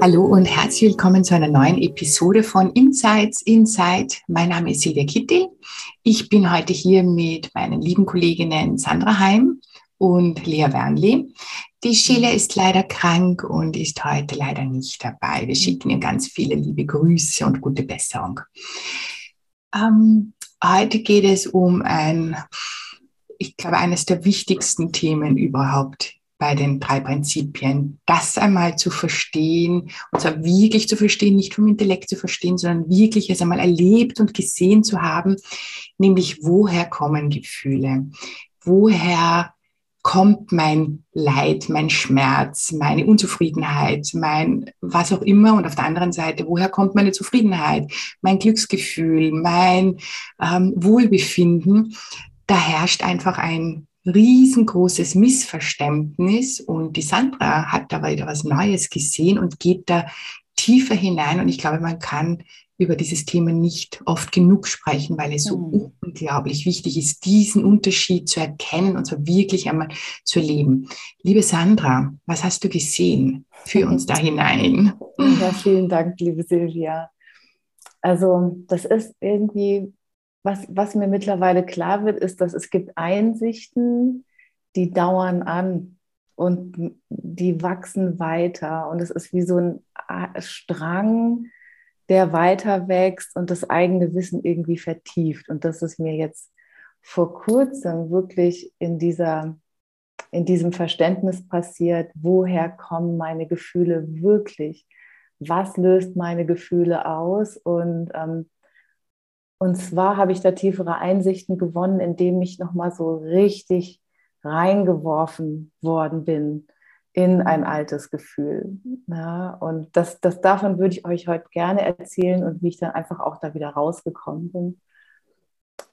Hallo und herzlich willkommen zu einer neuen Episode von Insights Inside. Mein Name ist Silvia Kittel. Ich bin heute hier mit meinen lieben Kolleginnen Sandra Heim und Lea Wernli. Die Sheila ist leider krank und ist heute leider nicht dabei. Wir schicken ihr ganz viele liebe Grüße und gute Besserung. Ähm, heute geht es um ein, ich glaube, eines der wichtigsten Themen überhaupt bei den drei Prinzipien, das einmal zu verstehen, und zwar wirklich zu verstehen, nicht vom Intellekt zu verstehen, sondern wirklich es einmal erlebt und gesehen zu haben, nämlich woher kommen Gefühle, woher kommt mein Leid, mein Schmerz, meine Unzufriedenheit, mein was auch immer? Und auf der anderen Seite, woher kommt meine Zufriedenheit, mein Glücksgefühl, mein ähm, Wohlbefinden, da herrscht einfach ein riesengroßes Missverständnis und die Sandra hat da wieder was Neues gesehen und geht da tiefer hinein und ich glaube, man kann über dieses Thema nicht oft genug sprechen, weil es so mhm. unglaublich wichtig ist, diesen Unterschied zu erkennen und so wirklich einmal zu erleben. Liebe Sandra, was hast du gesehen? Für uns da hinein. Ja, vielen Dank, liebe Silvia. Also das ist irgendwie was, was mir mittlerweile klar wird, ist, dass es gibt Einsichten, die dauern an und die wachsen weiter. Und es ist wie so ein Strang, der weiter wächst und das eigene Wissen irgendwie vertieft. Und das ist mir jetzt vor kurzem wirklich in dieser in diesem Verständnis passiert, woher kommen meine Gefühle wirklich? Was löst meine Gefühle aus? Und ähm, und zwar habe ich da tiefere Einsichten gewonnen, indem ich nochmal so richtig reingeworfen worden bin in ein altes Gefühl. Ja, und das, das davon würde ich euch heute gerne erzählen und wie ich dann einfach auch da wieder rausgekommen bin.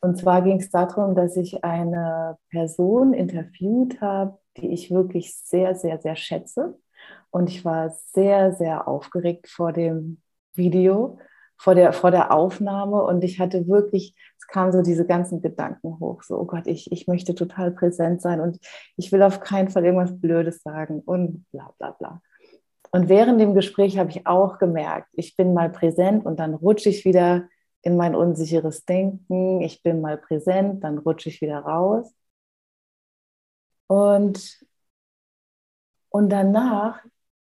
Und zwar ging es darum, dass ich eine Person interviewt habe, die ich wirklich sehr, sehr, sehr schätze. Und ich war sehr, sehr aufgeregt vor dem Video vor der, vor der Aufnahme und ich hatte wirklich, es kamen so diese ganzen Gedanken hoch, so, oh Gott, ich, ich möchte total präsent sein und ich will auf keinen Fall irgendwas Blödes sagen und bla bla bla. Und während dem Gespräch habe ich auch gemerkt, ich bin mal präsent und dann rutsche ich wieder in mein unsicheres Denken, ich bin mal präsent, dann rutsche ich wieder raus. Und, und danach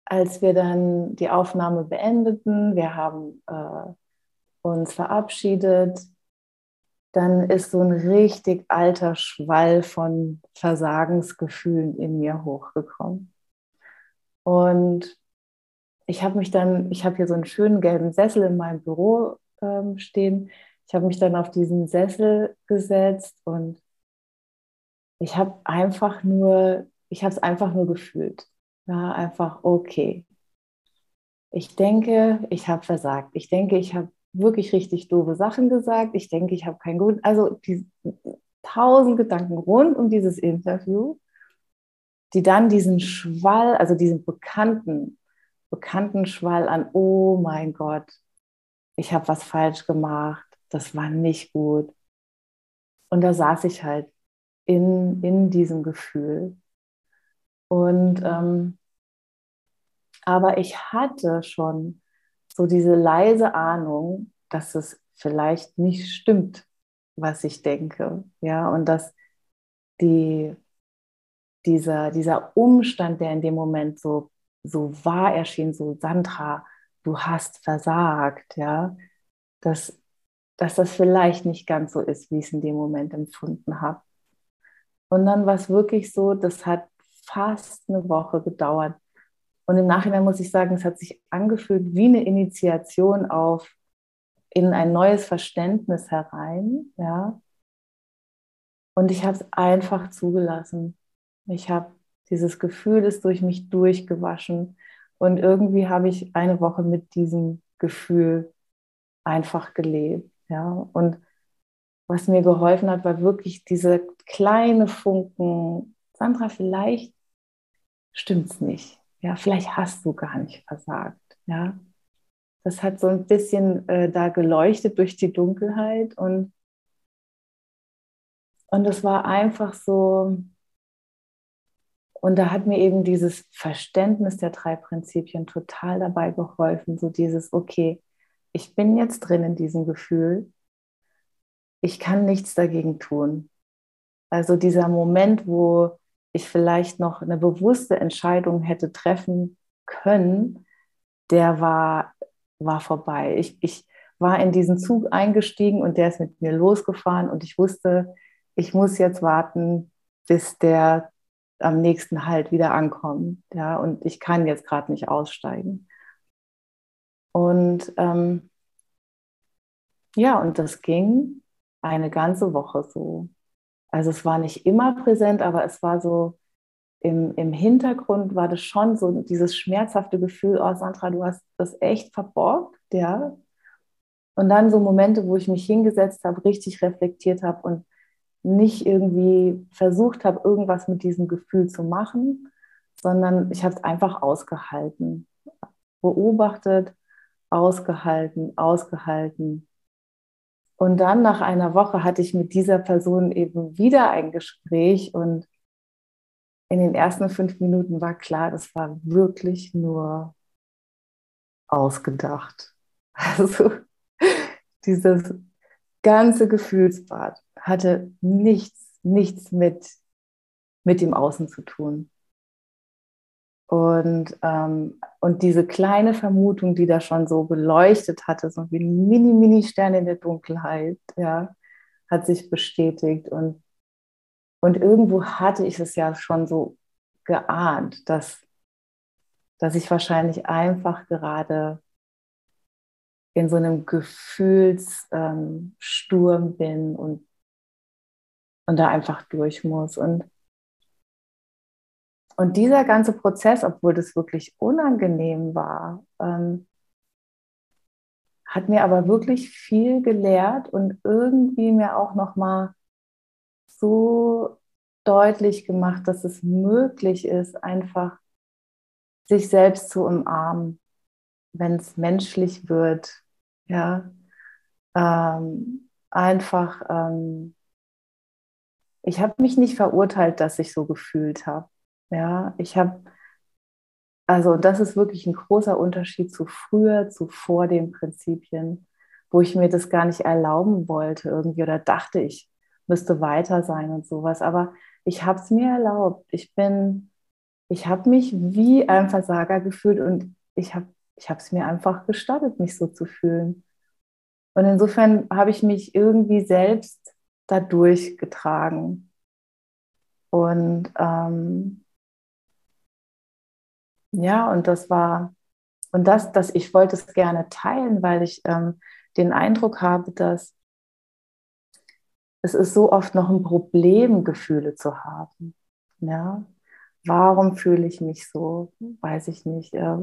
als wir dann die Aufnahme beendeten, wir haben äh, uns verabschiedet, dann ist so ein richtig alter Schwall von Versagensgefühlen in mir hochgekommen. Und ich habe mich dann, ich habe hier so einen schönen gelben Sessel in meinem Büro ähm, stehen. Ich habe mich dann auf diesen Sessel gesetzt und ich habe einfach nur, ich habe es einfach nur gefühlt. Ja, einfach okay. Ich denke, ich habe versagt. Ich denke, ich habe wirklich richtig doofe Sachen gesagt. Ich denke, ich habe keinen guten, also die tausend Gedanken rund um dieses Interview, die dann diesen Schwall, also diesen bekannten, bekannten Schwall an, oh mein Gott, ich habe was falsch gemacht, das war nicht gut. Und da saß ich halt in, in diesem Gefühl. Und ähm, aber ich hatte schon so diese leise Ahnung, dass es vielleicht nicht stimmt, was ich denke. Ja, und dass die, dieser, dieser Umstand, der in dem Moment so, so wahr erschien, so Sandra, du hast versagt, ja, dass, dass das vielleicht nicht ganz so ist, wie ich es in dem Moment empfunden habe. Und dann war es wirklich so, das hat fast eine Woche gedauert. Und im Nachhinein muss ich sagen, es hat sich angefühlt wie eine Initiation auf in ein neues Verständnis herein, ja. Und ich habe es einfach zugelassen. Ich habe dieses Gefühl ist durch mich durchgewaschen Und irgendwie habe ich eine Woche mit diesem Gefühl einfach gelebt. Ja? Und was mir geholfen hat, war wirklich diese kleine Funken. Sandra, vielleicht stimmt es nicht. Ja, vielleicht hast du gar nicht versagt. Ja, das hat so ein bisschen äh, da geleuchtet durch die Dunkelheit und und es war einfach so, und da hat mir eben dieses Verständnis der drei Prinzipien total dabei geholfen, so dieses, okay, ich bin jetzt drin in diesem Gefühl, ich kann nichts dagegen tun. Also dieser Moment, wo ich vielleicht noch eine bewusste Entscheidung hätte treffen können, der war, war vorbei. Ich, ich war in diesen Zug eingestiegen und der ist mit mir losgefahren und ich wusste, ich muss jetzt warten, bis der am nächsten Halt wieder ankommt. Ja, und ich kann jetzt gerade nicht aussteigen. Und ähm, ja, und das ging eine ganze Woche so. Also es war nicht immer präsent, aber es war so im, im Hintergrund war das schon so dieses schmerzhafte Gefühl, oh Sandra, du hast das echt verborgt, ja. Und dann so Momente, wo ich mich hingesetzt habe, richtig reflektiert habe und nicht irgendwie versucht habe, irgendwas mit diesem Gefühl zu machen, sondern ich habe es einfach ausgehalten, beobachtet, ausgehalten, ausgehalten. Und dann nach einer Woche hatte ich mit dieser Person eben wieder ein Gespräch und in den ersten fünf Minuten war klar, das war wirklich nur ausgedacht. Also dieses ganze Gefühlsbad hatte nichts, nichts mit, mit dem Außen zu tun. Und, ähm, und diese kleine Vermutung, die da schon so beleuchtet hatte, so wie ein Mini-Mini-Stern in der Dunkelheit, ja, hat sich bestätigt. Und, und irgendwo hatte ich es ja schon so geahnt, dass, dass ich wahrscheinlich einfach gerade in so einem Gefühlssturm ähm, bin und, und da einfach durch muss. Und und dieser ganze Prozess, obwohl das wirklich unangenehm war, ähm, hat mir aber wirklich viel gelehrt und irgendwie mir auch noch mal so deutlich gemacht, dass es möglich ist, einfach sich selbst zu umarmen, wenn es menschlich wird, ja, ähm, einfach. Ähm, ich habe mich nicht verurteilt, dass ich so gefühlt habe. Ja, ich habe, also das ist wirklich ein großer Unterschied zu früher, zu vor den Prinzipien, wo ich mir das gar nicht erlauben wollte irgendwie oder dachte, ich müsste weiter sein und sowas. Aber ich habe es mir erlaubt. Ich bin, ich habe mich wie ein Versager gefühlt und ich habe ich es mir einfach gestattet, mich so zu fühlen. Und insofern habe ich mich irgendwie selbst dadurch getragen. Und ähm, ja, und das war, und das, das, ich wollte es gerne teilen, weil ich ähm, den Eindruck habe, dass es ist so oft noch ein Problem, Gefühle zu haben. Ja? Warum fühle ich mich so? Weiß ich nicht. Äh,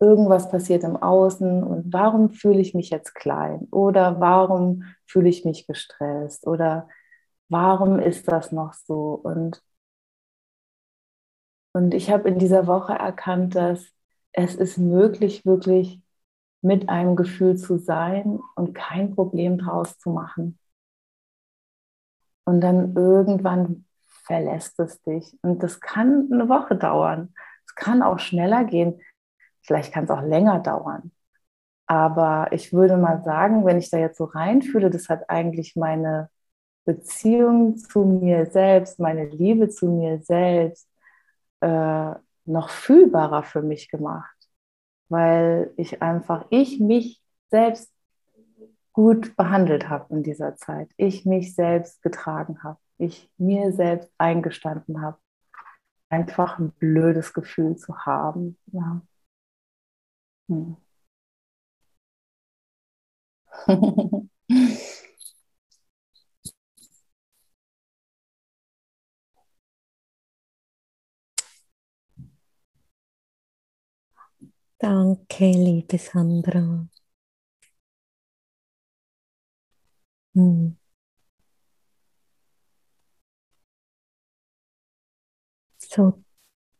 irgendwas passiert im Außen und warum fühle ich mich jetzt klein? Oder warum fühle ich mich gestresst? Oder warum ist das noch so? Und und ich habe in dieser Woche erkannt, dass es ist möglich, wirklich mit einem Gefühl zu sein und kein Problem draus zu machen. Und dann irgendwann verlässt es dich. Und das kann eine Woche dauern. Es kann auch schneller gehen. Vielleicht kann es auch länger dauern. Aber ich würde mal sagen, wenn ich da jetzt so reinfühle, das hat eigentlich meine Beziehung zu mir selbst, meine Liebe zu mir selbst, äh, noch fühlbarer für mich gemacht, weil ich einfach, ich mich selbst gut behandelt habe in dieser Zeit, ich mich selbst getragen habe, ich mir selbst eingestanden habe, einfach ein blödes Gefühl zu haben. Ja. Hm. Danke, liebe Sandra. Hm. So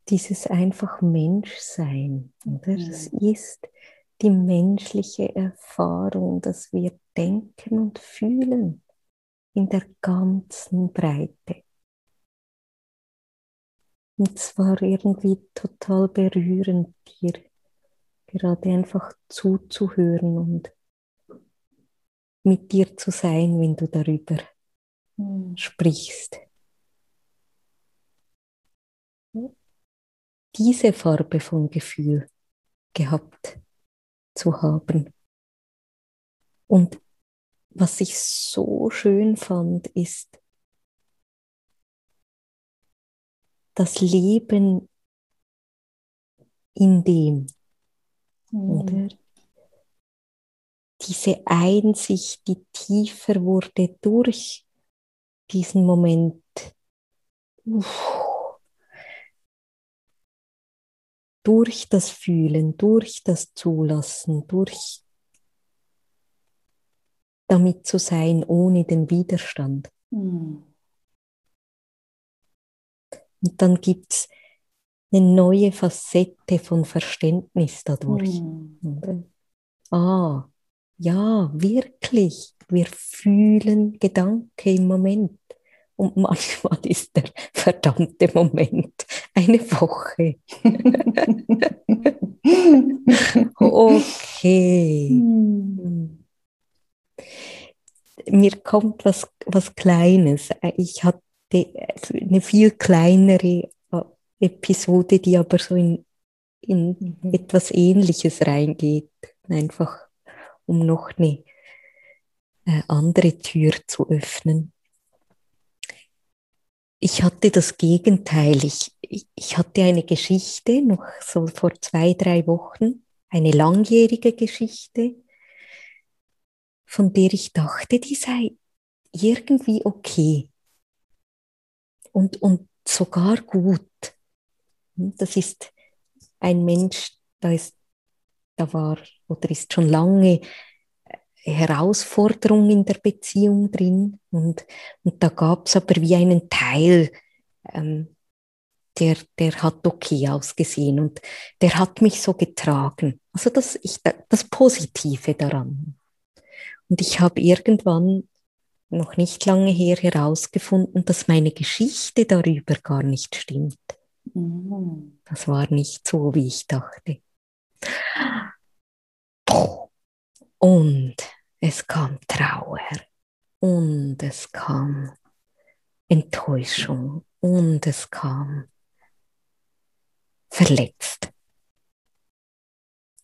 dieses einfach Menschsein, oder? Das ist die menschliche Erfahrung, dass wir denken und fühlen in der ganzen Breite. Und zwar irgendwie total berührend, dir gerade einfach zuzuhören und mit dir zu sein, wenn du darüber mhm. sprichst. Diese Farbe von Gefühl gehabt zu haben. Und was ich so schön fand, ist das Leben in dem. Oder? Diese Einsicht, die tiefer wurde durch diesen Moment. Uff, durch das Fühlen, durch das Zulassen, durch damit zu sein, ohne den Widerstand. Mhm. Und dann gibt es eine neue Facette von Verständnis dadurch. Mhm. Ah, ja, wirklich, wir fühlen Gedanke im Moment. Und manchmal ist der verdammte Moment eine Woche. okay. Hm. Mir kommt was, was Kleines. Ich hatte eine viel kleinere Episode, die aber so in, in mhm. etwas Ähnliches reingeht. Einfach um noch eine äh, andere Tür zu öffnen. Ich hatte das Gegenteil. Ich, ich hatte eine Geschichte, noch so vor zwei, drei Wochen, eine langjährige Geschichte, von der ich dachte, die sei irgendwie okay und, und sogar gut. Das ist ein Mensch, da, ist, da war oder ist schon lange Herausforderung in der Beziehung drin und, und da gab es aber wie einen Teil, ähm, der, der hat okay ausgesehen und der hat mich so getragen. Also das, ich, das Positive daran. Und ich habe irgendwann, noch nicht lange her, herausgefunden, dass meine Geschichte darüber gar nicht stimmt. Das war nicht so, wie ich dachte. Und es kam Trauer und es kam Enttäuschung und es kam verletzt.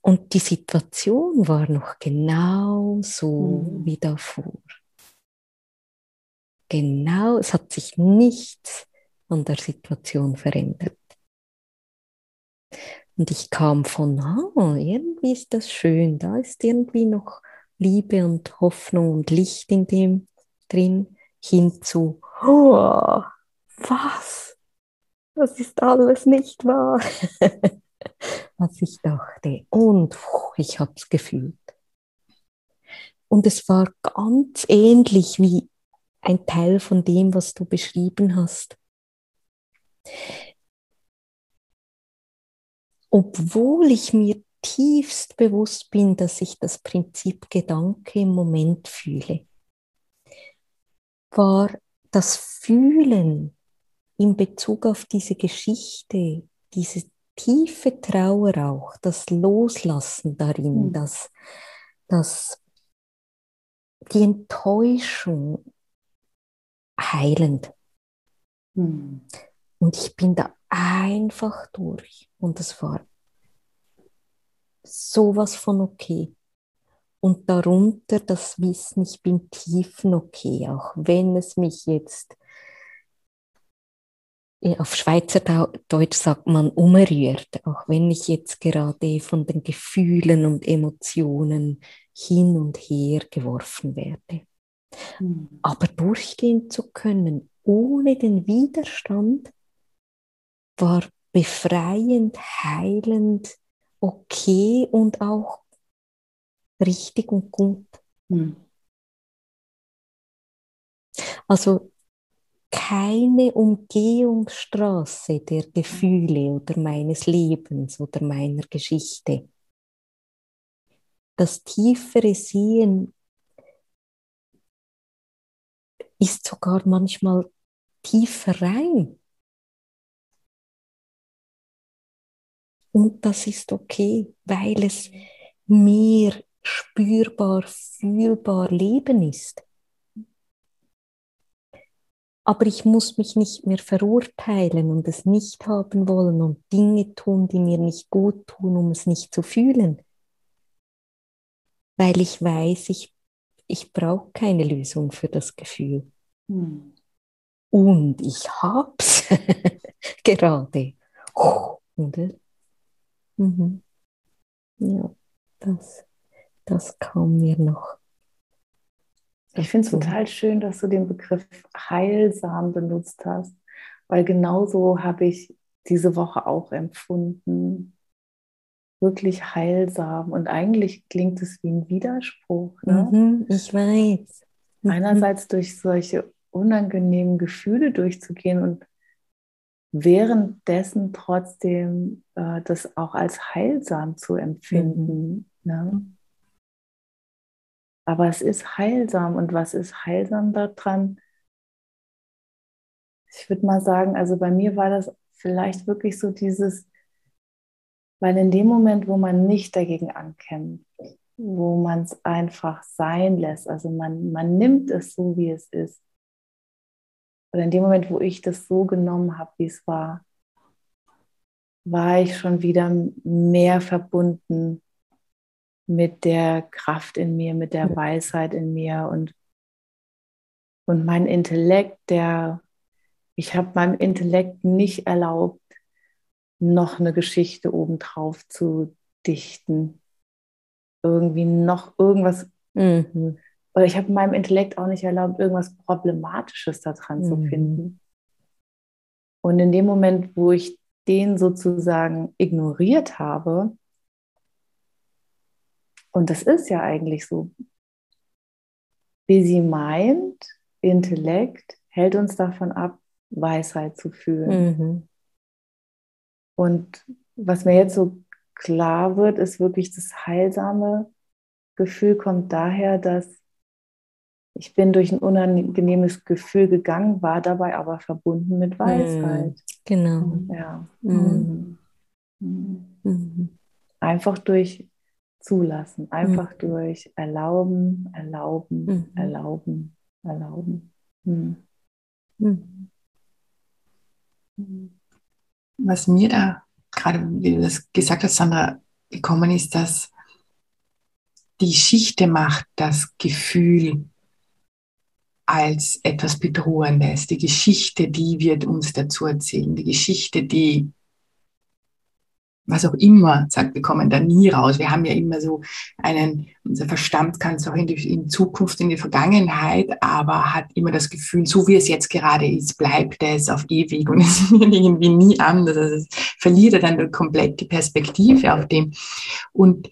Und die Situation war noch genau so mhm. wie davor. Genau, es hat sich nichts an der Situation verändert. Und ich kam von, ah, irgendwie ist das schön, da ist irgendwie noch Liebe und Hoffnung und Licht in dem drin, hin zu, oh, was? Das ist alles nicht wahr. was ich dachte. Und ich habe es gefühlt. Und es war ganz ähnlich wie ein Teil von dem, was du beschrieben hast obwohl ich mir tiefst bewusst bin, dass ich das Prinzip Gedanke im Moment fühle, war das Fühlen in Bezug auf diese Geschichte, diese tiefe Trauer auch, das Loslassen darin, mhm. das, das, die Enttäuschung heilend. Mhm. Und ich bin da einfach durch. Und es war sowas von okay. Und darunter das Wissen, ich bin tiefen okay, auch wenn es mich jetzt, auf Schweizerdeutsch sagt man umrührt, auch wenn ich jetzt gerade von den Gefühlen und Emotionen hin und her geworfen werde. Mhm. Aber durchgehen zu können, ohne den Widerstand, war befreiend, heilend okay und auch richtig und gut. Mhm. Also keine Umgehungsstraße der Gefühle oder meines Lebens oder meiner Geschichte. Das tiefere Sehen ist sogar manchmal tiefer rein. Und das ist okay, weil es mehr spürbar, fühlbar Leben ist. Aber ich muss mich nicht mehr verurteilen und es nicht haben wollen und Dinge tun, die mir nicht gut tun, um es nicht zu fühlen. Weil ich weiß, ich, ich brauche keine Lösung für das Gefühl. Hm. Und ich hab's gerade. Oh, oder? Mhm. Ja, das, das kam mir noch. Ich finde es total schön, dass du den Begriff heilsam benutzt hast, weil genauso habe ich diese Woche auch empfunden. Wirklich heilsam. Und eigentlich klingt es wie ein Widerspruch. Ne? Mhm, ich weiß. Mhm. Einerseits durch solche unangenehmen Gefühle durchzugehen und währenddessen trotzdem äh, das auch als heilsam zu empfinden. Mhm. Ne? Aber es ist heilsam. Und was ist heilsam daran? Ich würde mal sagen, also bei mir war das vielleicht wirklich so dieses, weil in dem Moment, wo man nicht dagegen ankämpft, wo man es einfach sein lässt, also man, man nimmt es so, wie es ist, oder in dem Moment, wo ich das so genommen habe, wie es war, war ich schon wieder mehr verbunden mit der Kraft in mir, mit der Weisheit in mir und, und mein Intellekt, der, ich habe meinem Intellekt nicht erlaubt, noch eine Geschichte obendrauf zu dichten. Irgendwie noch irgendwas. Mhm. Oder ich habe meinem Intellekt auch nicht erlaubt, irgendwas Problematisches daran mhm. zu finden. Und in dem Moment, wo ich den sozusagen ignoriert habe, und das ist ja eigentlich so. Busy Mind, Intellekt hält uns davon ab, Weisheit zu fühlen. Mhm. Und was mir jetzt so klar wird, ist wirklich das heilsame Gefühl kommt daher, dass ich bin durch ein unangenehmes Gefühl gegangen, war dabei aber verbunden mit Weisheit. Genau. Ja. Mhm. Mhm. mhm. Einfach durch zulassen, einfach mhm. durch erlauben, erlauben, mhm. erlauben, erlauben. Mhm. mhm. Was mir da gerade, wie du das gesagt hast, Sandra, gekommen ist, dass die Geschichte macht das Gefühl als etwas Bedrohendes. Die Geschichte, die wird uns dazu erzählen. Die Geschichte, die was auch immer sagt, wir kommen da nie raus. Wir haben ja immer so einen, unser Verstand kann es auch in die in Zukunft, in die Vergangenheit, aber hat immer das Gefühl, so wie es jetzt gerade ist, bleibt es auf ewig und es wird irgendwie nie anders. Also es verliert er dann komplett die Perspektive auf dem. Und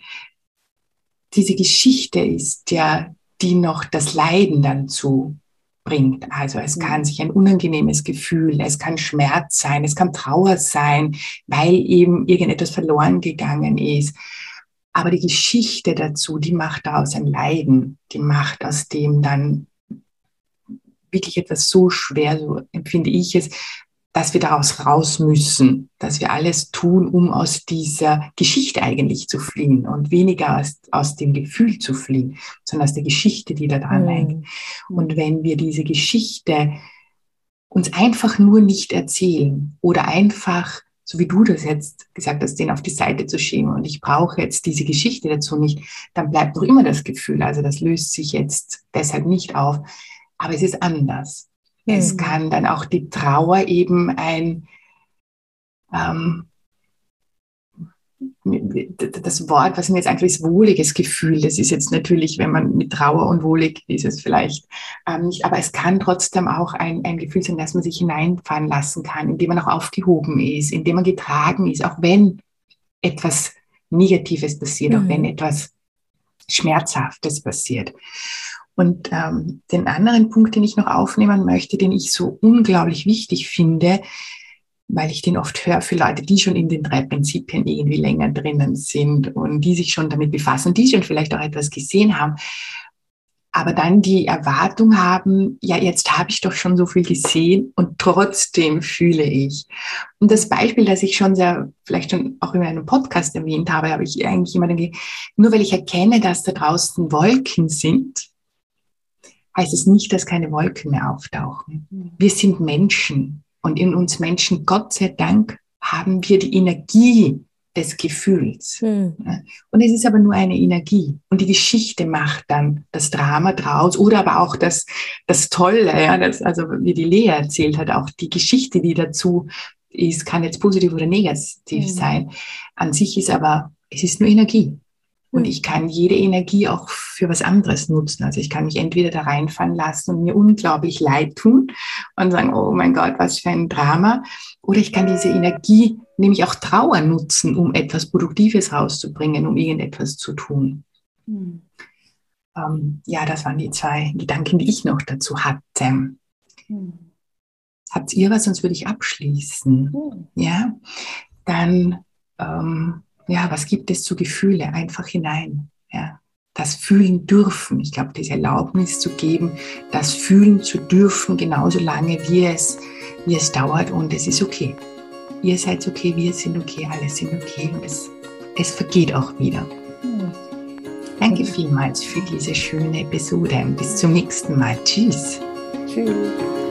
diese Geschichte ist ja, die noch das Leiden dann zu bringt. Also es kann sich ein unangenehmes Gefühl, es kann Schmerz sein, es kann Trauer sein, weil eben irgendetwas verloren gegangen ist. Aber die Geschichte dazu, die macht daraus ein Leiden, die macht aus dem dann wirklich etwas so schwer, so empfinde ich es, dass wir daraus raus müssen, dass wir alles tun, um aus dieser Geschichte eigentlich zu fliehen und weniger aus, aus dem Gefühl zu fliehen, sondern aus der Geschichte, die da dran mhm. hängt. Und wenn wir diese Geschichte uns einfach nur nicht erzählen oder einfach, so wie du das jetzt gesagt hast, den auf die Seite zu schieben und ich brauche jetzt diese Geschichte dazu nicht, dann bleibt noch immer das Gefühl, also das löst sich jetzt deshalb nicht auf, aber es ist anders. Es mhm. kann dann auch die Trauer eben ein, ähm, das Wort, was mir jetzt einfach ist, wohliges Gefühl. Das ist jetzt natürlich, wenn man mit Trauer und wohlig ist es vielleicht ähm, nicht, aber es kann trotzdem auch ein, ein Gefühl sein, dass man sich hineinfallen lassen kann, indem man auch aufgehoben ist, indem man getragen ist, auch wenn etwas Negatives passiert, Mhm. auch wenn etwas Schmerzhaftes passiert. Und ähm, den anderen Punkt, den ich noch aufnehmen möchte, den ich so unglaublich wichtig finde, weil ich den oft höre für Leute, die schon in den drei Prinzipien irgendwie länger drinnen sind und die sich schon damit befassen, die schon vielleicht auch etwas gesehen haben, aber dann die Erwartung haben, ja, jetzt habe ich doch schon so viel gesehen und trotzdem fühle ich. Und das Beispiel, das ich schon sehr, vielleicht schon auch in einem Podcast erwähnt habe, habe ich eigentlich ge- nur weil ich erkenne, dass da draußen Wolken sind, heißt es nicht, dass keine Wolken mehr auftauchen. Wir sind Menschen und in uns Menschen, Gott sei Dank, haben wir die Energie des Gefühls. Hm. Und es ist aber nur eine Energie. Und die Geschichte macht dann das Drama draus oder aber auch das, das Tolle, ja, das, also wie die Lea erzählt hat, auch die Geschichte, die dazu ist, kann jetzt positiv oder negativ Mhm. sein. An sich ist aber, es ist nur Energie. Und Mhm. ich kann jede Energie auch für was anderes nutzen. Also ich kann mich entweder da reinfallen lassen und mir unglaublich leid tun und sagen, oh mein Gott, was für ein Drama. Oder ich kann diese Energie, nämlich auch Trauer nutzen, um etwas Produktives rauszubringen, um irgendetwas zu tun. Mhm. Ähm, ja, das waren die zwei Gedanken, die ich noch dazu hatte. Mhm. Habt ihr was, sonst würde ich abschließen. Mhm. Ja, dann, ähm, ja, was gibt es zu Gefühle? Einfach hinein. Ja, das fühlen dürfen. Ich glaube, diese Erlaubnis zu geben, das fühlen zu dürfen, genauso lange wie es, wie es dauert und es ist okay. Ihr seid okay, wir sind okay, alle sind okay und es, es vergeht auch wieder. Danke vielmals für diese schöne Episode. Bis zum nächsten Mal. Tschüss. Tschüss.